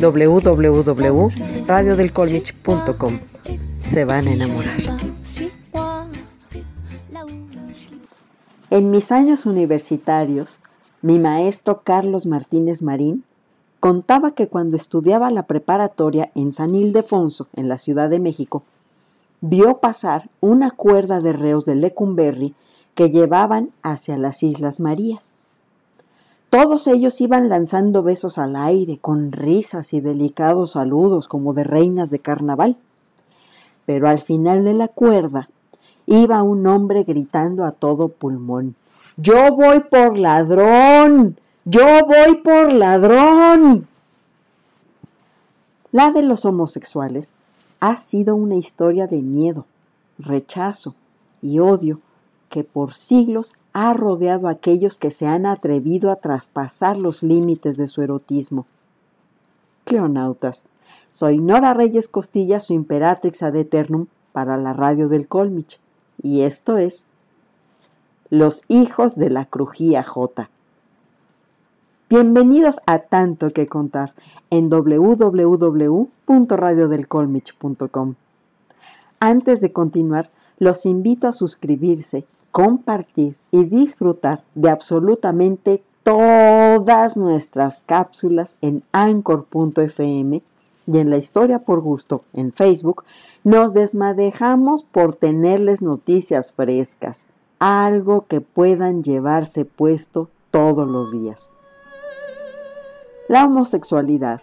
www.radiodelcolmich.com. Se van a enamorar. En mis años universitarios, mi maestro Carlos Martínez Marín contaba que cuando estudiaba la preparatoria en San Ildefonso, en la Ciudad de México, vio pasar una cuerda de reos de Lecumberri que llevaban hacia las Islas Marías. Todos ellos iban lanzando besos al aire, con risas y delicados saludos como de reinas de carnaval. Pero al final de la cuerda iba un hombre gritando a todo pulmón, Yo voy por ladrón, yo voy por ladrón. La de los homosexuales ha sido una historia de miedo, rechazo y odio que por siglos ha rodeado a aquellos que se han atrevido a traspasar los límites de su erotismo. Cleonautas, soy Nora Reyes Costilla, su imperatrix ad eternum para la radio del Colmich, y esto es Los hijos de la crujía J. Bienvenidos a Tanto que Contar en www.radiodelcolmich.com. Antes de continuar, los invito a suscribirse compartir y disfrutar de absolutamente todas nuestras cápsulas en anchor.fm y en la historia por gusto en Facebook, nos desmadejamos por tenerles noticias frescas, algo que puedan llevarse puesto todos los días. La homosexualidad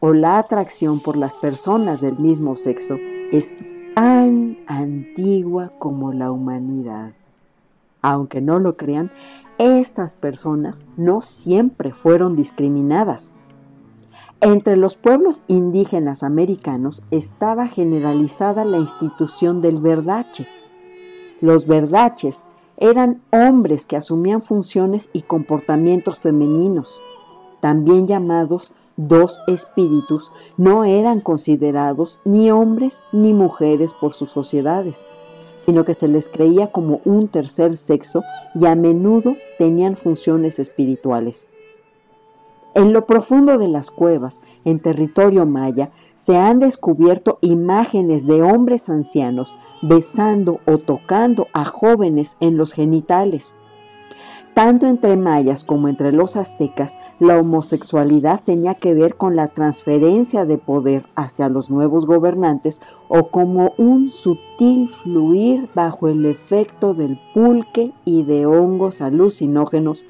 o la atracción por las personas del mismo sexo es tan antigua como la humanidad. Aunque no lo crean, estas personas no siempre fueron discriminadas. Entre los pueblos indígenas americanos estaba generalizada la institución del verdache. Los verdaches eran hombres que asumían funciones y comportamientos femeninos, también llamados dos espíritus, no eran considerados ni hombres ni mujeres por sus sociedades sino que se les creía como un tercer sexo y a menudo tenían funciones espirituales. En lo profundo de las cuevas, en territorio maya, se han descubierto imágenes de hombres ancianos besando o tocando a jóvenes en los genitales. Tanto entre mayas como entre los aztecas, la homosexualidad tenía que ver con la transferencia de poder hacia los nuevos gobernantes o como un sutil fluir bajo el efecto del pulque y de hongos alucinógenos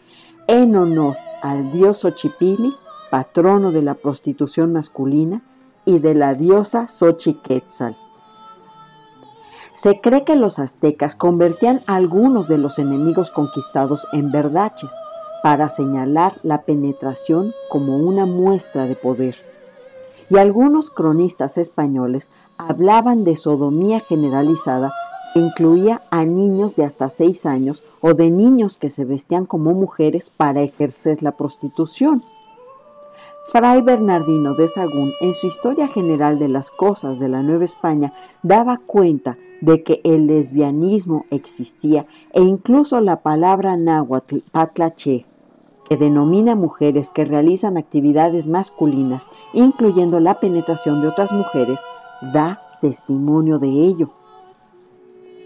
en honor al dios Xochipilli, patrono de la prostitución masculina, y de la diosa Xochiquetzal. Se cree que los aztecas convertían a algunos de los enemigos conquistados en verdaches para señalar la penetración como una muestra de poder. Y algunos cronistas españoles hablaban de sodomía generalizada que incluía a niños de hasta seis años o de niños que se vestían como mujeres para ejercer la prostitución. Fray Bernardino de Sagún, en su Historia General de las Cosas de la Nueva España, daba cuenta de que el lesbianismo existía e incluso la palabra náhuatl patlache, que denomina mujeres que realizan actividades masculinas, incluyendo la penetración de otras mujeres, da testimonio de ello.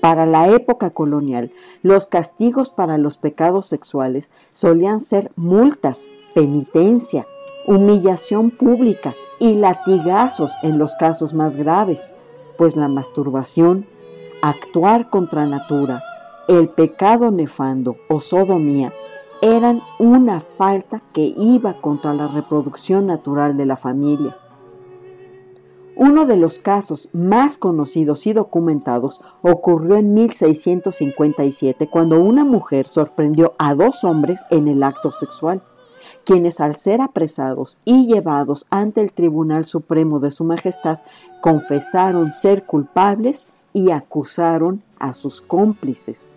Para la época colonial, los castigos para los pecados sexuales solían ser multas, penitencia, humillación pública y latigazos en los casos más graves, pues la masturbación, actuar contra natura, el pecado nefando o sodomía eran una falta que iba contra la reproducción natural de la familia. Uno de los casos más conocidos y documentados ocurrió en 1657 cuando una mujer sorprendió a dos hombres en el acto sexual, quienes al ser apresados y llevados ante el Tribunal Supremo de Su Majestad confesaron ser culpables y acusaron a sus cómplices.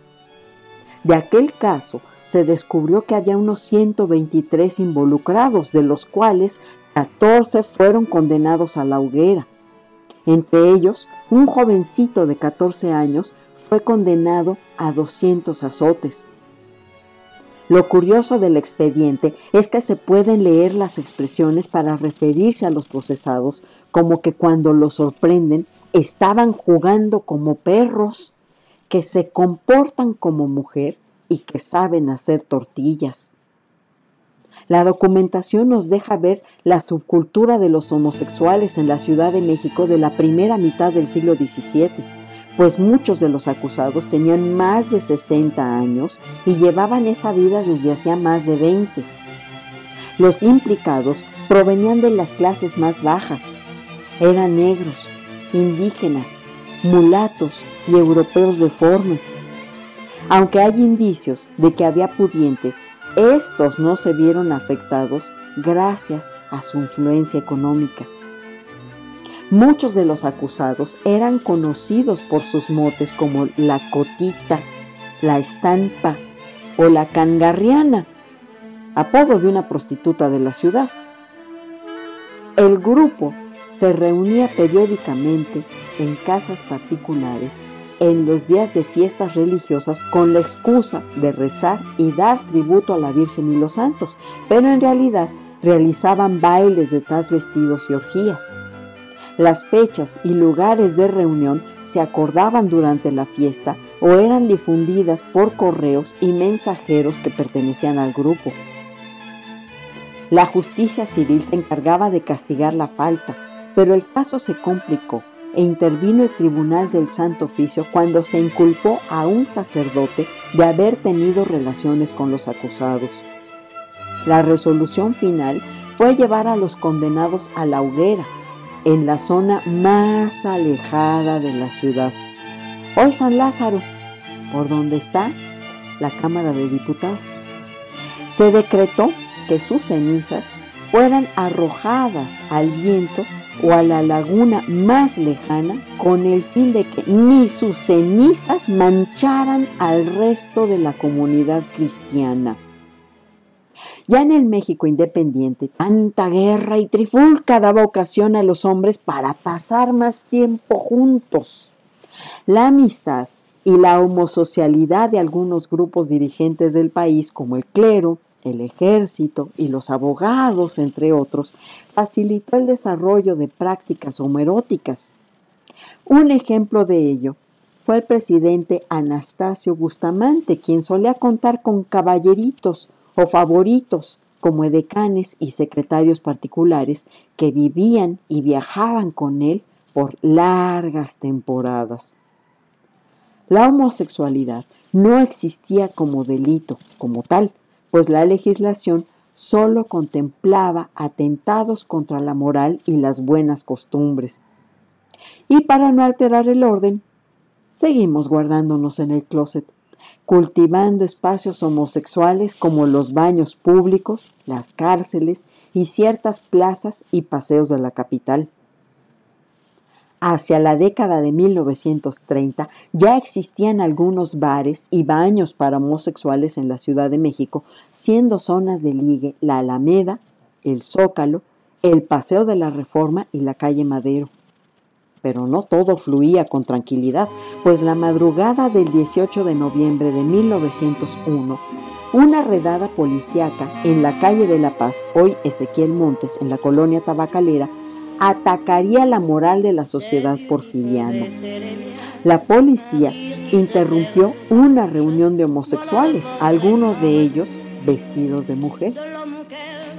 De aquel caso se descubrió que había unos 123 involucrados, de los cuales 14 fueron condenados a la hoguera. Entre ellos, un jovencito de 14 años fue condenado a 200 azotes. Lo curioso del expediente es que se pueden leer las expresiones para referirse a los procesados como que cuando los sorprenden estaban jugando como perros, que se comportan como mujer y que saben hacer tortillas. La documentación nos deja ver la subcultura de los homosexuales en la Ciudad de México de la primera mitad del siglo XVII pues muchos de los acusados tenían más de 60 años y llevaban esa vida desde hacía más de 20. Los implicados provenían de las clases más bajas. Eran negros, indígenas, mulatos y europeos deformes. Aunque hay indicios de que había pudientes, estos no se vieron afectados gracias a su influencia económica. Muchos de los acusados eran conocidos por sus motes como la cotita, la estampa o la cangarriana, apodo de una prostituta de la ciudad. El grupo se reunía periódicamente en casas particulares en los días de fiestas religiosas con la excusa de rezar y dar tributo a la Virgen y los santos, pero en realidad realizaban bailes de trasvestidos y orgías. Las fechas y lugares de reunión se acordaban durante la fiesta o eran difundidas por correos y mensajeros que pertenecían al grupo. La justicia civil se encargaba de castigar la falta, pero el caso se complicó e intervino el Tribunal del Santo Oficio cuando se inculpó a un sacerdote de haber tenido relaciones con los acusados. La resolución final fue llevar a los condenados a la hoguera en la zona más alejada de la ciudad. Hoy San Lázaro, por donde está la Cámara de Diputados. Se decretó que sus cenizas fueran arrojadas al viento o a la laguna más lejana con el fin de que ni sus cenizas mancharan al resto de la comunidad cristiana. Ya en el México independiente, tanta guerra y trifulca daba ocasión a los hombres para pasar más tiempo juntos. La amistad y la homosocialidad de algunos grupos dirigentes del país, como el clero, el ejército y los abogados, entre otros, facilitó el desarrollo de prácticas homoeróticas. Un ejemplo de ello fue el presidente Anastasio Bustamante, quien solía contar con caballeritos o favoritos como edecanes y secretarios particulares que vivían y viajaban con él por largas temporadas. La homosexualidad no existía como delito, como tal, pues la legislación solo contemplaba atentados contra la moral y las buenas costumbres. Y para no alterar el orden, seguimos guardándonos en el closet cultivando espacios homosexuales como los baños públicos, las cárceles y ciertas plazas y paseos de la capital. Hacia la década de 1930 ya existían algunos bares y baños para homosexuales en la Ciudad de México, siendo zonas de ligue la Alameda, el Zócalo, el Paseo de la Reforma y la calle Madero pero no todo fluía con tranquilidad, pues la madrugada del 18 de noviembre de 1901, una redada policíaca en la calle de La Paz, hoy Ezequiel Montes, en la colonia tabacalera, atacaría la moral de la sociedad porfiriana. La policía interrumpió una reunión de homosexuales, algunos de ellos vestidos de mujer.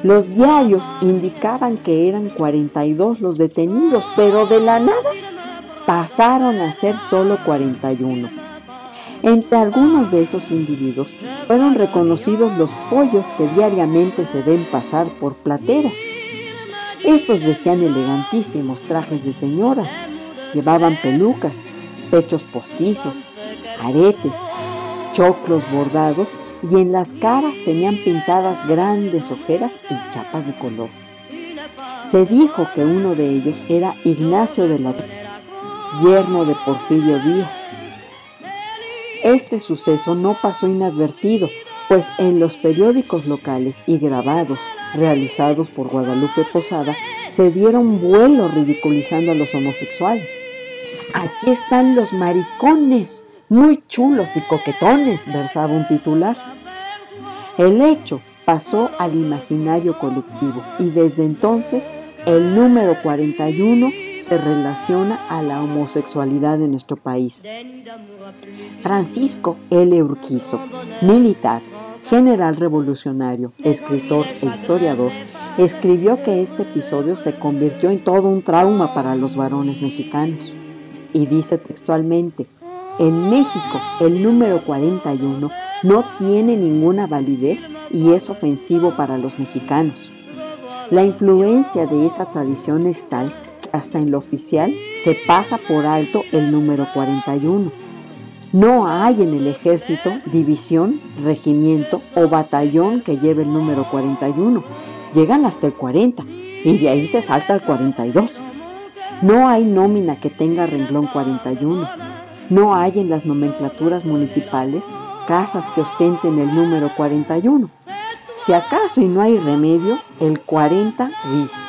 Los diarios indicaban que eran 42 los detenidos, pero de la nada pasaron a ser solo 41. Entre algunos de esos individuos fueron reconocidos los pollos que diariamente se ven pasar por plateros. Estos vestían elegantísimos trajes de señoras, llevaban pelucas, pechos postizos, aretes, choclos bordados y en las caras tenían pintadas grandes ojeras y chapas de color. Se dijo que uno de ellos era Ignacio de la yerno de Porfirio Díaz. Este suceso no pasó inadvertido, pues en los periódicos locales y grabados realizados por Guadalupe Posada se dieron vuelo ridiculizando a los homosexuales. Aquí están los maricones, muy chulos y coquetones, versaba un titular. El hecho pasó al imaginario colectivo y desde entonces el número 41 se relaciona a la homosexualidad de nuestro país. Francisco L. Urquizo, militar, general revolucionario, escritor e historiador, escribió que este episodio se convirtió en todo un trauma para los varones mexicanos. Y dice textualmente, en México el número 41 no tiene ninguna validez y es ofensivo para los mexicanos. La influencia de esa tradición es tal que hasta en lo oficial se pasa por alto el número 41. No hay en el ejército división, regimiento o batallón que lleve el número 41. Llegan hasta el 40 y de ahí se salta al 42. No hay nómina que tenga renglón 41. No hay en las nomenclaturas municipales casas que ostenten el número 41. Si acaso y no hay remedio, el 40 bis.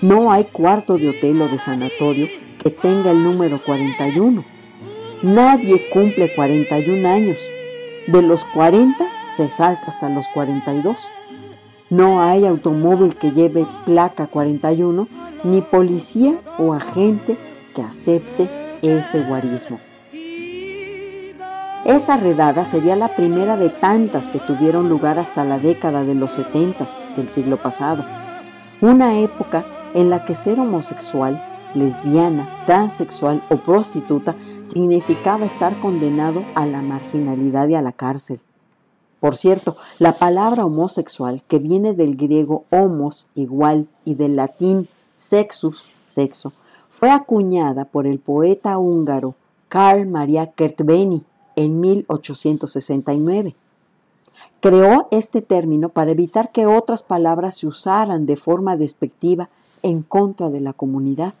No hay cuarto de hotel o de sanatorio que tenga el número 41. Nadie cumple 41 años. De los 40 se salta hasta los 42. No hay automóvil que lleve placa 41, ni policía o agente que acepte ese guarismo. Esa redada sería la primera de tantas que tuvieron lugar hasta la década de los 70 del siglo pasado, una época en la que ser homosexual, lesbiana, transexual o prostituta significaba estar condenado a la marginalidad y a la cárcel. Por cierto, la palabra homosexual, que viene del griego homos, igual, y del latín sexus, sexo, fue acuñada por el poeta húngaro Karl Maria Kertbeny en 1869. Creó este término para evitar que otras palabras se usaran de forma despectiva en contra de la comunidad.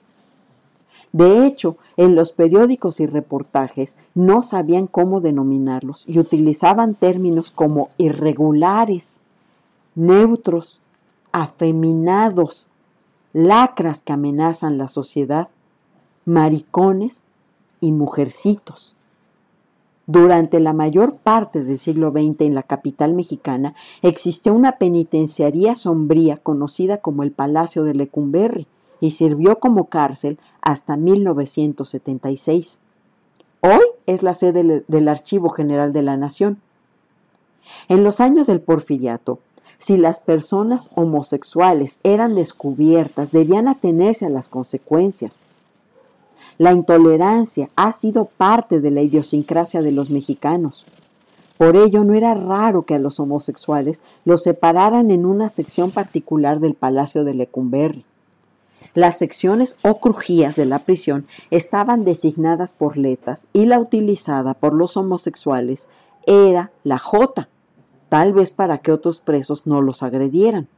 De hecho, en los periódicos y reportajes no sabían cómo denominarlos y utilizaban términos como irregulares, neutros, afeminados, lacras que amenazan la sociedad, maricones y mujercitos. Durante la mayor parte del siglo XX en la capital mexicana existió una penitenciaría sombría conocida como el Palacio de Lecumberri y sirvió como cárcel hasta 1976. Hoy es la sede del Archivo General de la Nación. En los años del porfiriato, si las personas homosexuales eran descubiertas, debían atenerse a las consecuencias. La intolerancia ha sido parte de la idiosincrasia de los mexicanos. Por ello no era raro que a los homosexuales los separaran en una sección particular del Palacio de Lecumberri. Las secciones o crujías de la prisión estaban designadas por letras y la utilizada por los homosexuales era la J, tal vez para que otros presos no los agredieran.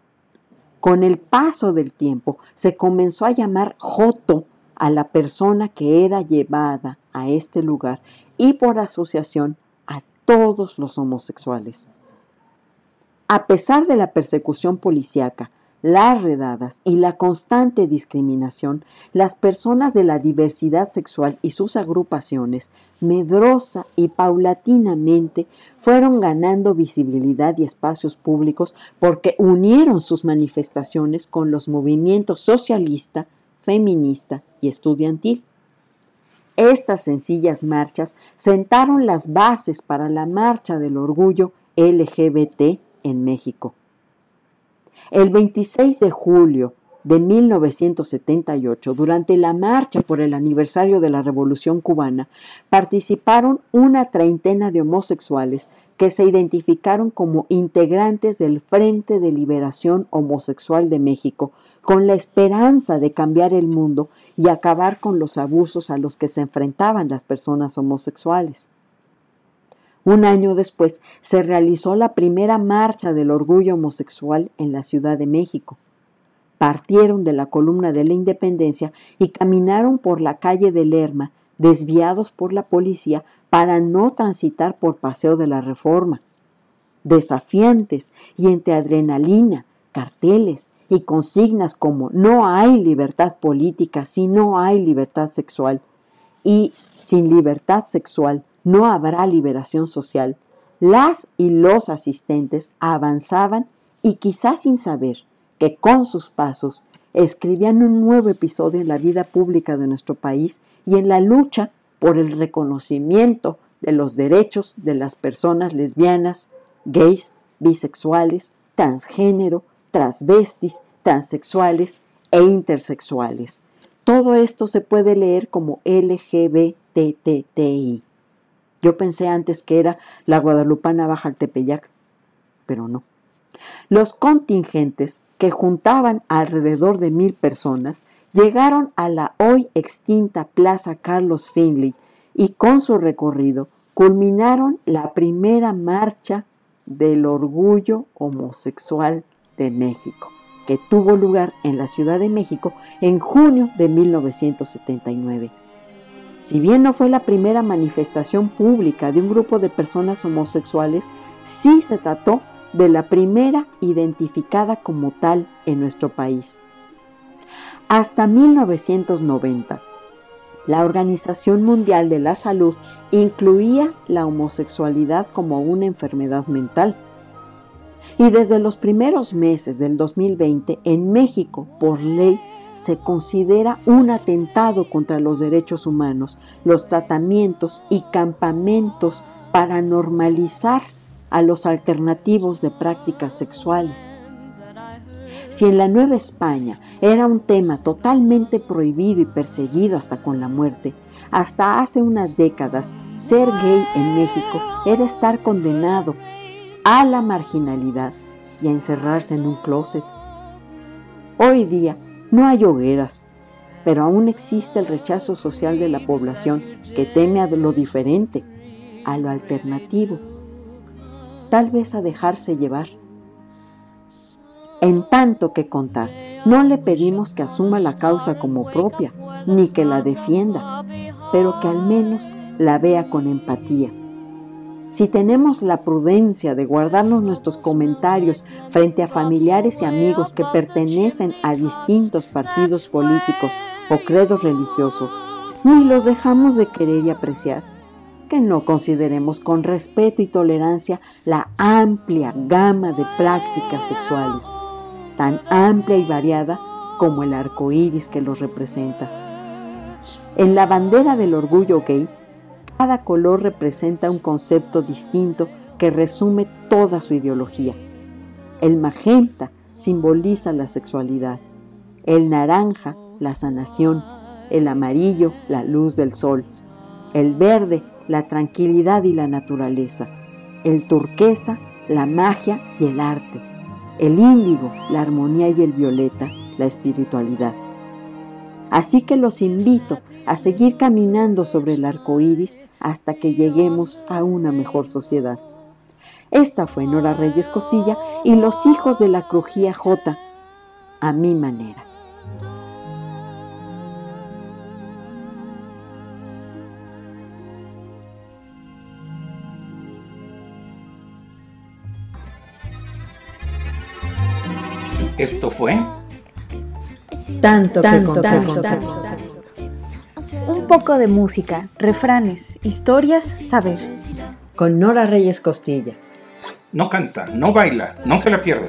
Con el paso del tiempo se comenzó a llamar Joto a la persona que era llevada a este lugar y por asociación a todos los homosexuales. A pesar de la persecución policíaca, las redadas y la constante discriminación, las personas de la diversidad sexual y sus agrupaciones, medrosa y paulatinamente, fueron ganando visibilidad y espacios públicos porque unieron sus manifestaciones con los movimientos socialista, feminista y estudiantil. Estas sencillas marchas sentaron las bases para la marcha del orgullo LGBT en México. El 26 de julio de 1978, durante la marcha por el aniversario de la Revolución cubana, participaron una treintena de homosexuales que se identificaron como integrantes del Frente de Liberación Homosexual de México, con la esperanza de cambiar el mundo y acabar con los abusos a los que se enfrentaban las personas homosexuales. Un año después se realizó la primera marcha del orgullo homosexual en la Ciudad de México. Partieron de la columna de la Independencia y caminaron por la calle de Lerma, desviados por la policía para no transitar por Paseo de la Reforma. Desafiantes y entre adrenalina, carteles y consignas como no hay libertad política si no hay libertad sexual y sin libertad sexual no habrá liberación social, las y los asistentes avanzaban y quizás sin saber que con sus pasos escribían un nuevo episodio en la vida pública de nuestro país y en la lucha por el reconocimiento de los derechos de las personas lesbianas, gays, bisexuales, transgénero, transvestis, transexuales e intersexuales. Todo esto se puede leer como LGBTTI. Yo pensé antes que era la Guadalupana Baja al Tepeyac, pero no. Los contingentes, que juntaban alrededor de mil personas, llegaron a la hoy extinta Plaza Carlos Finley y con su recorrido culminaron la primera marcha del orgullo homosexual de México, que tuvo lugar en la Ciudad de México en junio de 1979. Si bien no fue la primera manifestación pública de un grupo de personas homosexuales, sí se trató de la primera identificada como tal en nuestro país. Hasta 1990, la Organización Mundial de la Salud incluía la homosexualidad como una enfermedad mental. Y desde los primeros meses del 2020, en México, por ley, se considera un atentado contra los derechos humanos, los tratamientos y campamentos para normalizar a los alternativos de prácticas sexuales. Si en la Nueva España era un tema totalmente prohibido y perseguido hasta con la muerte, hasta hace unas décadas ser gay en México era estar condenado a la marginalidad y a encerrarse en un closet. Hoy día no hay hogueras, pero aún existe el rechazo social de la población que teme a lo diferente, a lo alternativo, tal vez a dejarse llevar. En tanto que contar, no le pedimos que asuma la causa como propia, ni que la defienda, pero que al menos la vea con empatía si tenemos la prudencia de guardarnos nuestros comentarios frente a familiares y amigos que pertenecen a distintos partidos políticos o credos religiosos, ni los dejamos de querer y apreciar, que no consideremos con respeto y tolerancia la amplia gama de prácticas sexuales, tan amplia y variada como el arco iris que los representa. En la bandera del orgullo gay cada color representa un concepto distinto que resume toda su ideología. El magenta simboliza la sexualidad, el naranja la sanación, el amarillo la luz del sol, el verde la tranquilidad y la naturaleza, el turquesa la magia y el arte, el índigo la armonía y el violeta la espiritualidad. Así que los invito a seguir caminando sobre el arco iris hasta que lleguemos a una mejor sociedad. Esta fue Nora Reyes Costilla y los hijos de la crujía J, a mi manera. Esto fue tanto, tanto, que tanto, Un poco de música, refranes, historias, saber. Con Nora Reyes Costilla. No canta, no baila, no se la pierde.